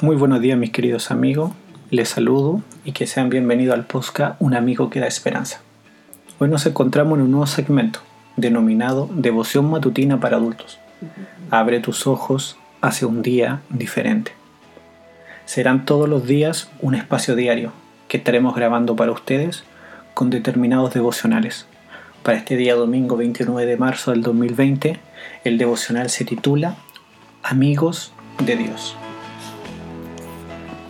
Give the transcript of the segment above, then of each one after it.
Muy buenos días mis queridos amigos, les saludo y que sean bienvenidos al podcast Un amigo que da esperanza. Hoy nos encontramos en un nuevo segmento denominado Devoción Matutina para Adultos. Abre tus ojos hacia un día diferente. Serán todos los días un espacio diario que estaremos grabando para ustedes con determinados devocionales. Para este día domingo 29 de marzo del 2020, el devocional se titula Amigos de Dios.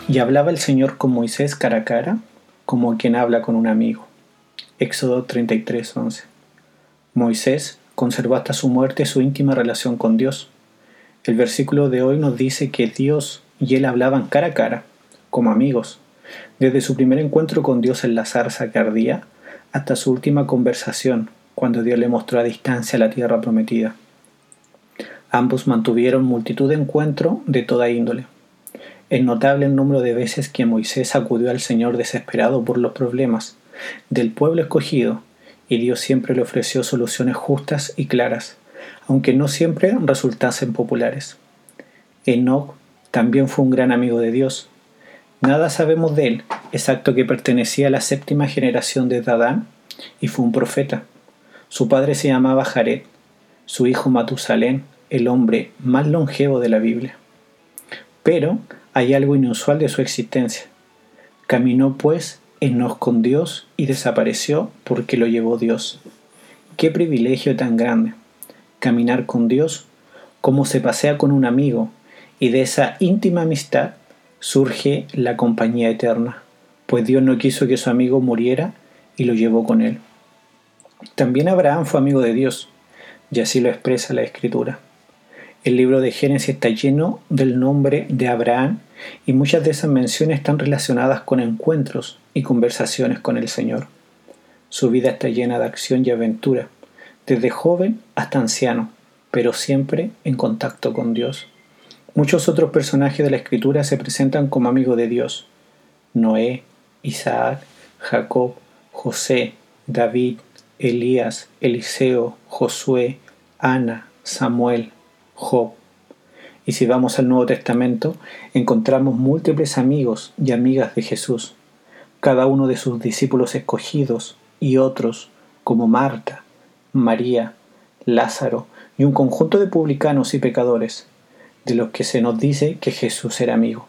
Y hablaba el Señor con Moisés cara a cara, como quien habla con un amigo. Éxodo 33:11. Moisés conservó hasta su muerte su íntima relación con Dios. El versículo de hoy nos dice que Dios y él hablaban cara a cara, como amigos, desde su primer encuentro con Dios en la zarza que ardía hasta su última conversación, cuando Dios le mostró a distancia la tierra prometida. Ambos mantuvieron multitud de encuentros de toda índole. Es notable el número de veces que Moisés acudió al Señor desesperado por los problemas del pueblo escogido, y Dios siempre le ofreció soluciones justas y claras, aunque no siempre resultasen populares. Enoch también fue un gran amigo de Dios. Nada sabemos de él, exacto que pertenecía a la séptima generación de Adán y fue un profeta. Su padre se llamaba Jared, su hijo Matusalén, el hombre más longevo de la Biblia. Pero hay algo inusual de su existencia. Caminó pues Enos con Dios y desapareció porque lo llevó Dios. Qué privilegio tan grande. Caminar con Dios como se pasea con un amigo y de esa íntima amistad surge la compañía eterna, pues Dios no quiso que su amigo muriera y lo llevó con él. También Abraham fue amigo de Dios, y así lo expresa la Escritura. El libro de Génesis está lleno del nombre de Abraham y muchas de esas menciones están relacionadas con encuentros y conversaciones con el Señor. Su vida está llena de acción y aventura, desde joven hasta anciano, pero siempre en contacto con Dios. Muchos otros personajes de la Escritura se presentan como amigos de Dios. Noé, Isaac, Jacob, José, David, Elías, Eliseo, Josué, Ana, Samuel, Job. Y si vamos al Nuevo Testamento, encontramos múltiples amigos y amigas de Jesús, cada uno de sus discípulos escogidos y otros como Marta, María, Lázaro y un conjunto de publicanos y pecadores, de los que se nos dice que Jesús era amigo.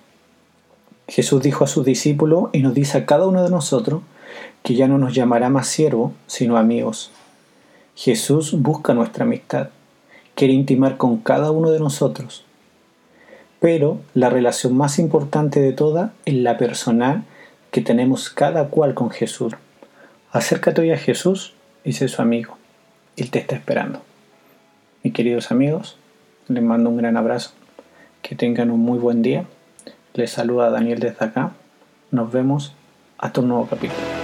Jesús dijo a sus discípulos y nos dice a cada uno de nosotros que ya no nos llamará más siervo, sino amigos. Jesús busca nuestra amistad quiere intimar con cada uno de nosotros. Pero la relación más importante de todas es la personal que tenemos cada cual con Jesús. Acércate hoy a Jesús y sé su amigo. Él te está esperando. Mis queridos amigos, les mando un gran abrazo. Que tengan un muy buen día. Les saluda Daniel desde acá. Nos vemos hasta un nuevo capítulo.